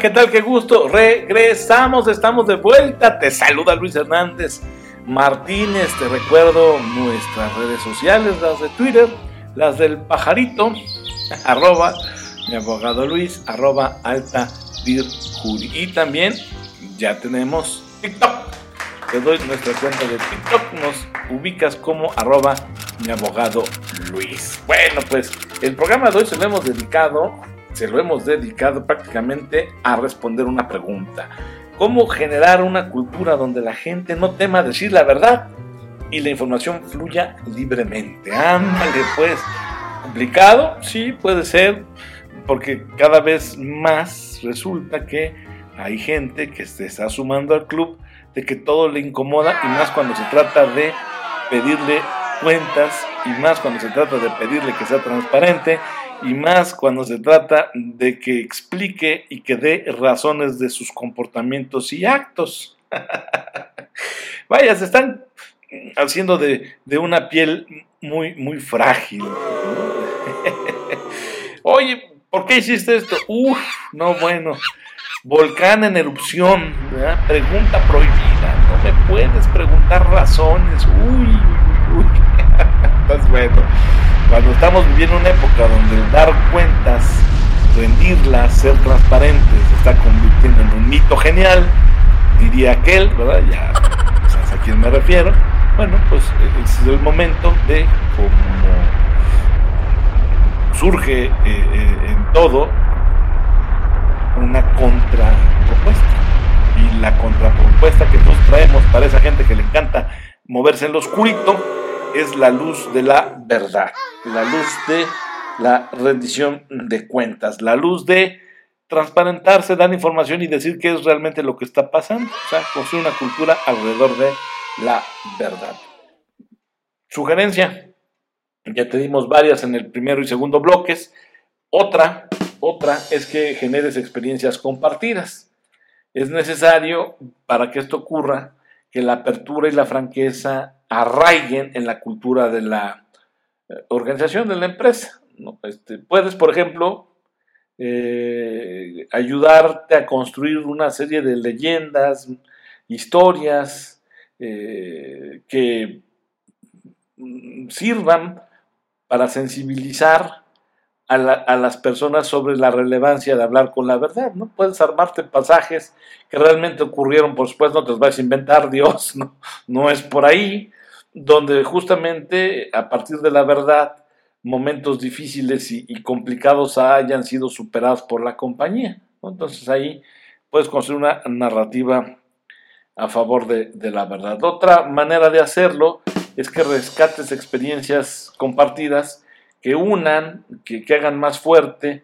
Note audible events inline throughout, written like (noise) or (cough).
¿qué tal? Qué gusto. Regresamos, estamos de vuelta. Te saluda Luis Hernández Martínez. Te recuerdo nuestras redes sociales, las de Twitter, las del pajarito, (laughs) arroba mi abogado Luis, arroba alta virjuri. Y también ya tenemos TikTok. Te doy nuestra cuenta de TikTok. Nos ubicas como arroba mi abogado Luis. Bueno, pues el programa de hoy se lo hemos dedicado se lo hemos dedicado prácticamente a responder una pregunta. ¿Cómo generar una cultura donde la gente no tema decir la verdad y la información fluya libremente? Ándale, pues. ¿Complicado? Sí, puede ser, porque cada vez más resulta que hay gente que se está sumando al club de que todo le incomoda y más cuando se trata de pedirle cuentas y más cuando se trata de pedirle que sea transparente y más cuando se trata de que explique y que dé razones de sus comportamientos y actos. (laughs) Vaya, se están haciendo de, una piel muy, muy frágil. (laughs) Oye, ¿por qué hiciste esto? Uf, no, bueno. Volcán en erupción, pregunta prohibida. No me puedes preguntar razones. Uy. Bueno. Cuando estamos viviendo una época donde dar cuentas, rendirlas, ser transparentes, se está convirtiendo en un mito genial, diría aquel, ¿verdad? Ya sabes a quién me refiero. Bueno, pues es el momento de cómo surge eh, eh, en todo una contrapropuesta. Y la contrapropuesta que nosotros traemos para esa gente que le encanta moverse en lo oscurito es la luz de la verdad, la luz de la rendición de cuentas, la luz de transparentarse, dar información y decir qué es realmente lo que está pasando, o sea, construir una cultura alrededor de la verdad. Sugerencia, ya te dimos varias en el primero y segundo bloques. Otra, otra es que generes experiencias compartidas. Es necesario para que esto ocurra que la apertura y la franqueza arraiguen en la cultura de la eh, organización de la empresa. Este, puedes, por ejemplo, eh, ayudarte a construir una serie de leyendas, historias eh, que mm, sirvan para sensibilizar a, las personas sobre la relevancia de hablar con la verdad, ¿no? Puedes armarte pasajes que realmente ocurrieron, por supuesto, no te los vas a inventar, (laughs) Dios, no, no es por ahí, donde justamente a partir de la verdad, momentos difíciles y, complicados hayan sido superados por la compañía, Entonces ahí puedes construir una narrativa a favor de, la verdad. Otra manera de hacerlo es que rescates experiencias compartidas que unan, que, hagan más fuerte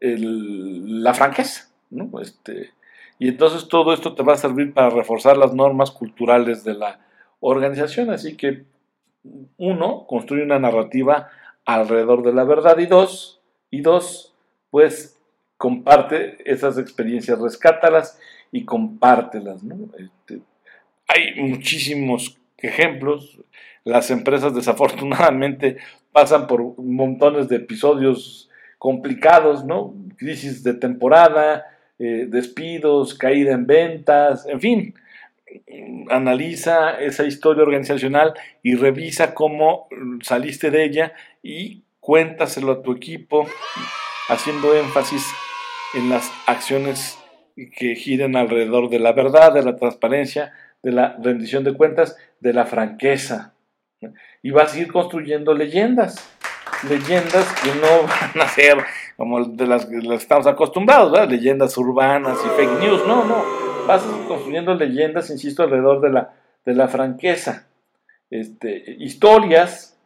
la franqueza. ¿no? Este, y entonces todo esto te va a servir para reforzar las normas culturales de la organización. Así que, uno, construye una narrativa alrededor de la verdad y dos, y dos, pues comparte esas experiencias, rescátalas y compártelas. ¿no? Este, hay muchísimos ejemplos. Las empresas desafortunadamente (laughs) pasan por montones de episodios complicados, ¿no? Crisis de temporada, eh, despidos, caída en ventas, en fin. Analiza esa historia organizacional y revisa cómo saliste de ella y cuéntaselo a tu equipo, haciendo énfasis en las acciones que giren alrededor de la verdad, de la transparencia, de la rendición de cuentas, de la franqueza. Y vas a ir construyendo leyendas. Leyendas que no (laughs) van a ser como de las que estamos acostumbrados, leyendas urbanas y fake news. No, no. Vas construyendo leyendas, insisto, alrededor de la, de la franqueza. Este, historias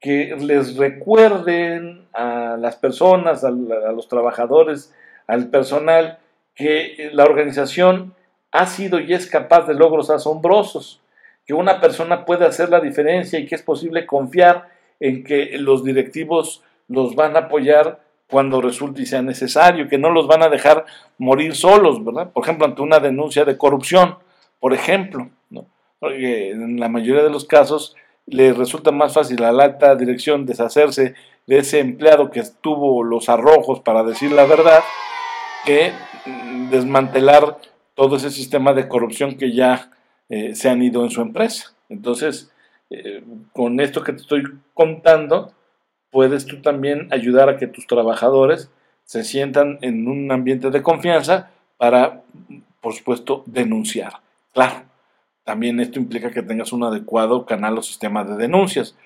que les recuerden a las personas, a los trabajadores, al personal, que la organización ha sido y es capaz de logros asombrosos, que una persona puede hacer la diferencia y que es posible confiar en que los directivos los van a apoyar cuando resulte y sea necesario, que no los van a dejar morir solos, ¿verdad? Por ejemplo, ante una denuncia de corrupción, por ejemplo, ¿no? Porque en la mayoría de los casos le resulta más fácil a la alta dirección deshacerse de ese empleado que tuvo los arrojos para decir la verdad que mm, desmantelar todo ese sistema de corrupción que ya eh, se han ido en su empresa. Entonces, eh, con esto que te estoy contando, puedes tú también ayudar a que tus trabajadores se sientan en un ambiente de confianza para, por supuesto, denunciar. Claro, también esto implica que tengas un adecuado canal o sistema de denuncias.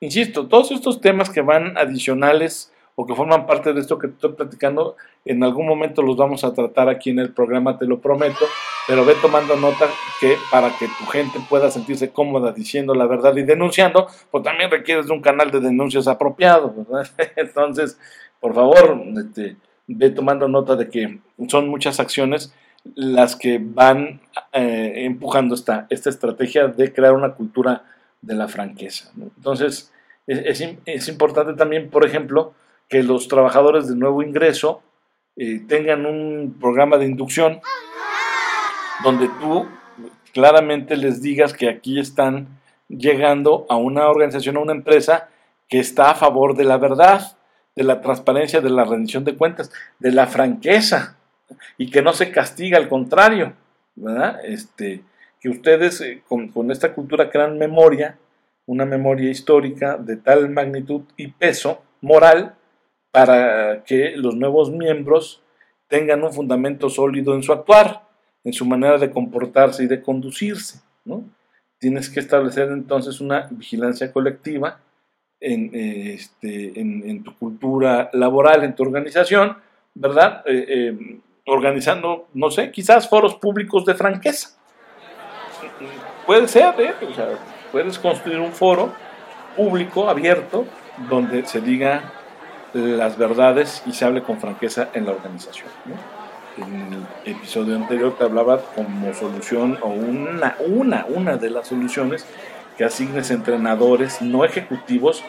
Insisto, todos estos temas que van adicionales o que forman parte de esto que estoy platicando, en algún momento los vamos a tratar aquí en el programa, te lo prometo, pero ve tomando nota que para que tu gente pueda sentirse cómoda diciendo la verdad y denunciando, pues también requieres de un canal de denuncias apropiado. (laughs) Entonces, por favor, este, ve tomando nota de que son muchas acciones las que van eh, empujando esta, esta estrategia de crear una cultura de la franqueza. Entonces, es, es, importante también, por ejemplo, que los trabajadores de nuevo ingreso eh, tengan un programa de inducción donde tú claramente les digas que aquí están llegando a una organización, a una empresa que está a favor de la verdad, de la transparencia, de la rendición de cuentas, de la franqueza y que no se castiga, al contrario. Este, que ustedes eh, con, esta cultura crean memoria, una memoria histórica de tal magnitud y peso moral para que los nuevos miembros tengan un fundamento sólido en su actuar, en su manera de comportarse y de conducirse, ¿no? Tienes que establecer entonces una vigilancia colectiva en, eh, este, en, tu cultura laboral, en tu organización, ¿verdad? Eh, eh, organizando, no sé, quizás foros públicos de franqueza. Puede ser, ¿eh? O sea, puedes construir un foro público, abierto, donde se diga las verdades y se hable con franqueza en la organización. En el episodio anterior te hablaba como solución o una, una, una de las soluciones que asignes entrenadores no ejecutivos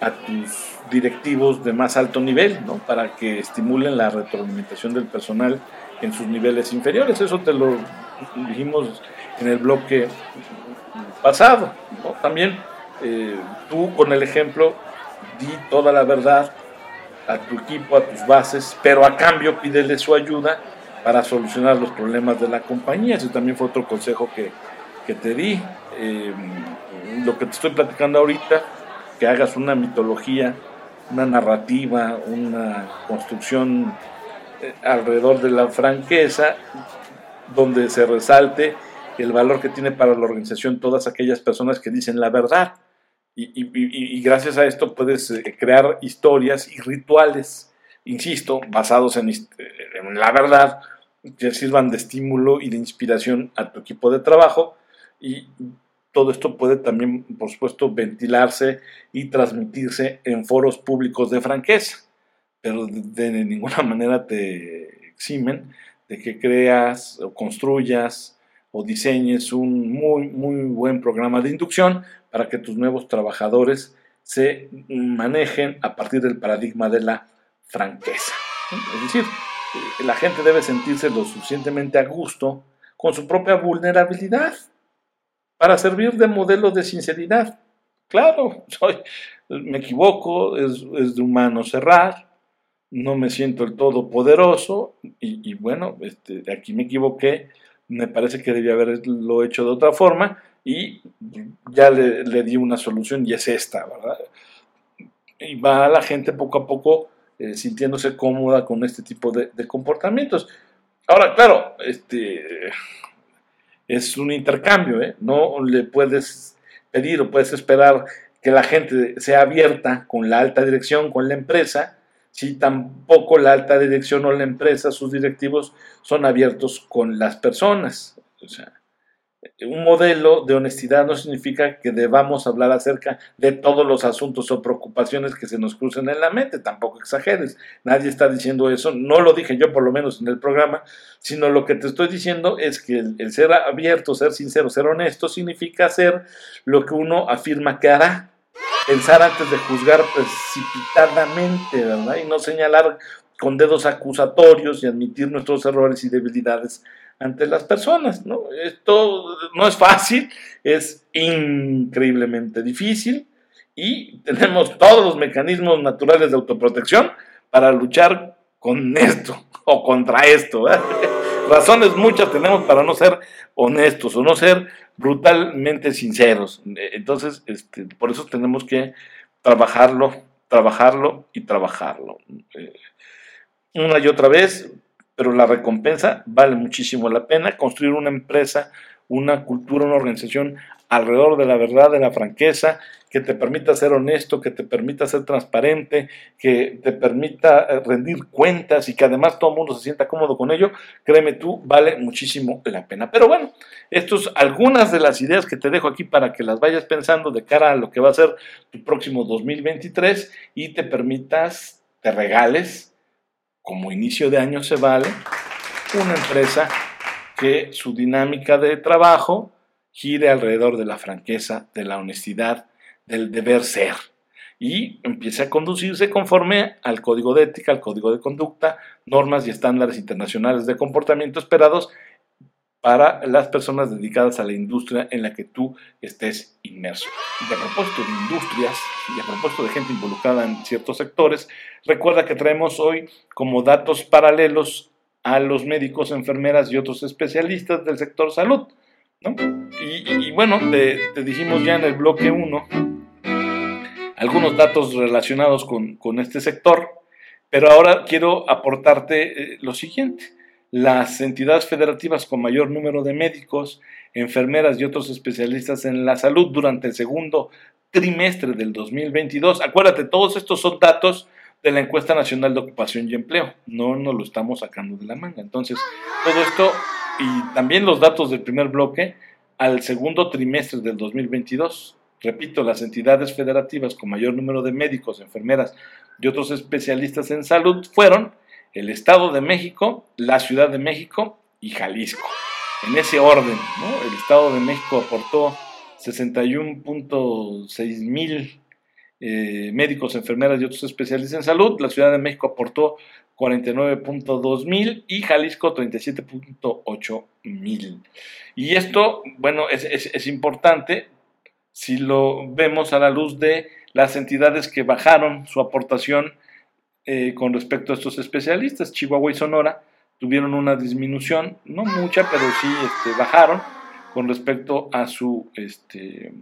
a tus directivos de más alto nivel, ¿no? Para que estimulen la retroalimentación del personal en sus niveles inferiores. Eso te lo dijimos en el bloque pasado, También eh, tú con el ejemplo di toda la verdad a tu equipo, a tus bases, pero a cambio pídele su ayuda para solucionar los problemas de la compañía. Ese también fue otro consejo que, que te di. Eh, lo que te estoy platicando ahorita, que hagas una mitología, una narrativa, una construcción eh, alrededor de la franqueza, donde se resalte el valor que tiene para la organización todas aquellas personas que dicen la verdad y, gracias a esto puedes eh, crear historias y rituales, insisto, basados en, la verdad, que sirvan de estímulo y de inspiración a tu equipo de trabajo. Y todo esto puede también, por supuesto, ventilarse y transmitirse en foros públicos de franqueza, pero de ninguna (laughs) manera te eximen de que creas o construyas o diseñes un muy, muy buen programa de inducción para que tus nuevos trabajadores se manejen a partir del paradigma de la franqueza. Es decir, eh, la gente debe sentirse lo suficientemente a gusto con su propia vulnerabilidad para servir de modelo de sinceridad. Claro, (laughs) soy, me equivoco, es, de humano cerrar, no me siento el todopoderoso y, y bueno, este, aquí me equivoqué, me parece que debía haberlo hecho de otra forma y ya le, di una solución y es esta, ¿verdad? Y va la gente poco a poco eh, sintiéndose cómoda con este tipo de, comportamientos. Ahora, claro, este es un intercambio, ¿eh? No le puedes pedir o puedes esperar que la gente sea abierta con la alta dirección, con la empresa, si tampoco la alta dirección o la empresa, sus directivos, son abiertos con las personas. O sea, un modelo de honestidad no significa que debamos hablar acerca de todos los asuntos o preocupaciones que se nos crucen en la mente, tampoco exageres, nadie está diciendo eso, no lo dije yo por lo menos en el programa, sino lo que te estoy diciendo es que el, ser abierto, ser sincero, ser honesto, significa hacer lo que uno afirma que hará, pensar antes de juzgar precipitadamente, ¿verdad? Y no señalar con dedos acusatorios y admitir nuestros errores y debilidades ante las personas. ¿no? Esto no es fácil, es increíblemente difícil y tenemos todos los mecanismos naturales de autoprotección para luchar con esto. o contra esto. Razones muchas tenemos para no ser honestos o no ser brutalmente sinceros. Entonces, este, por eso tenemos que trabajarlo, trabajarlo y trabajarlo. Eh, una y otra vez, pero la recompensa vale muchísimo la pena. Construir una empresa, una cultura, una organización alrededor de la verdad, de la franqueza, que te permita ser honesto, que te permita ser transparente, que te permita eh, rendir cuentas y que además todo el mundo se sienta cómodo con ello, créeme tú, vale muchísimo la pena. Pero bueno, estas algunas de las ideas que te dejo aquí para que las vayas pensando de cara a lo que va a ser tu próximo 2023 y te permitas, te regales, como inicio de año se vale, una empresa que su dinámica de trabajo gire alrededor de la franqueza, de la honestidad, del deber ser y empiece a conducirse conforme al código de ética, al código de conducta, normas y estándares internacionales de comportamiento esperados para las personas dedicadas a la industria en la que tú estés inmerso. Y a propósito de industrias y a propósito de gente involucrada en ciertos sectores, recuerda que traemos hoy como datos paralelos a los médicos, enfermeras y otros especialistas del sector salud. Y, bueno, te, te dijimos ya en el bloque 1 algunos datos relacionados con, este sector, pero ahora quiero aportarte eh, lo siguiente. Las entidades federativas con mayor número de médicos, enfermeras y otros especialistas en la salud durante el segundo trimestre del 2022. Acuérdate, todos estos son datos de la encuesta nacional de ocupación y empleo. No nos lo estamos sacando de la manga. Entonces, todo esto y también los datos del primer bloque al segundo trimestre del 2022. Repito, las entidades federativas con mayor número de médicos, enfermeras y otros especialistas en salud fueron el Estado de México, la Ciudad de México y Jalisco. En ese orden, el Estado de México aportó 61.6 mil eh, médicos, enfermeras y otros especialistas en salud. La Ciudad de México aportó 49.2 mil y Jalisco 37.8 mil. Y esto, bueno, es, es importante si lo vemos a la luz de las entidades que bajaron su aportación eh, con respecto a estos especialistas. Chihuahua y Sonora tuvieron una disminución, no mucha, pero sí este, bajaron con respecto a su este,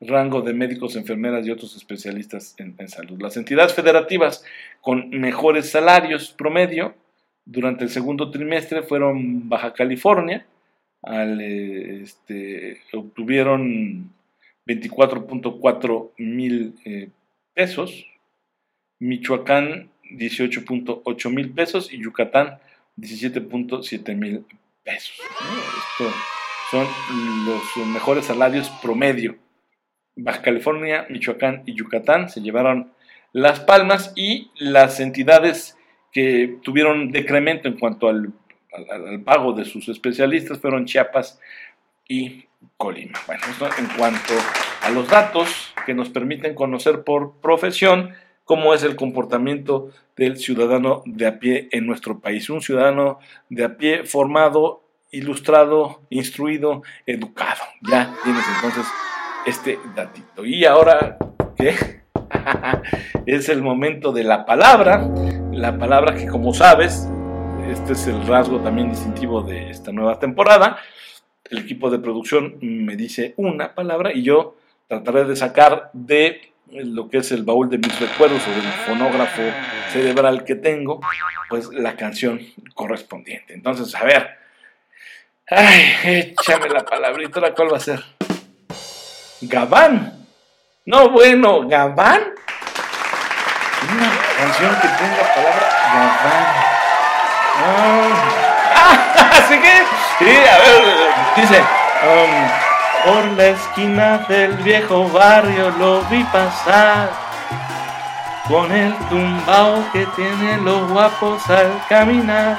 rango de médicos, enfermeras y otros especialistas en, salud. Las entidades federativas con mejores salarios promedio durante el segundo trimestre fueron Baja California, al, eh, este, obtuvieron 24.4 mil eh, pesos, Michoacán 18.8 mil pesos y Yucatán 17.7 mil pesos. Estos son los mejores salarios promedio. Baja California, Michoacán y Yucatán se llevaron las palmas y las entidades que tuvieron decremento en cuanto al, pago de sus especialistas fueron Chiapas y Colima. Bueno, esto en cuanto a los datos que nos permiten conocer por profesión cómo es el comportamiento del ciudadano de a pie en nuestro país. Un ciudadano de a pie formado, ilustrado, instruido, educado. Ya tienes entonces este datito. Y ahora, ¿qué? (laughs) es el momento de la palabra. La palabra que como sabes, este es el rasgo también distintivo de esta nueva temporada el equipo de producción me dice una palabra y yo trataré de sacar de lo que es el baúl de mis recuerdos o del fonógrafo cerebral que tengo, pues la canción correspondiente. Entonces, a ver, ay, échame la palabrita, ¿cuál va a ser? Gabán. No, bueno, Gabán. Una canción que tenga palabra Gabán. Ah, (laughs) así que Sí, a ver, dice, um, por la esquina del viejo barrio lo vi pasar, con el tumbao que tiene los guapos al caminar,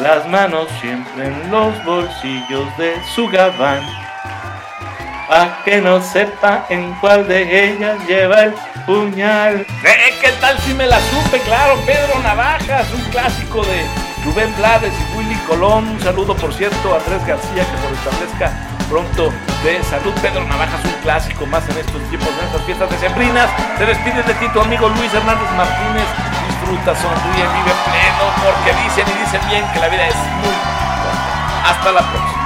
las manos siempre en los bolsillos de su gabán, pa' que no sepa en cuál de ellas lleva el puñal. Eh, ¿Qué tal si me la supe? Claro, Pedro Navajas, un clásico de Rubén Blades y Willy Colón. Un saludo, por cierto, a Andrés García, que se establezca pronto de salud. Pedro Navajas, un clásico más en estos tiempos, en estas fiestas decembrinas. Se despide de ti tu amigo Luis Hernández Martínez. disfruta, sonríe, vive pleno, porque dicen y dicen bien que la vida es muy corta. Hasta la próxima.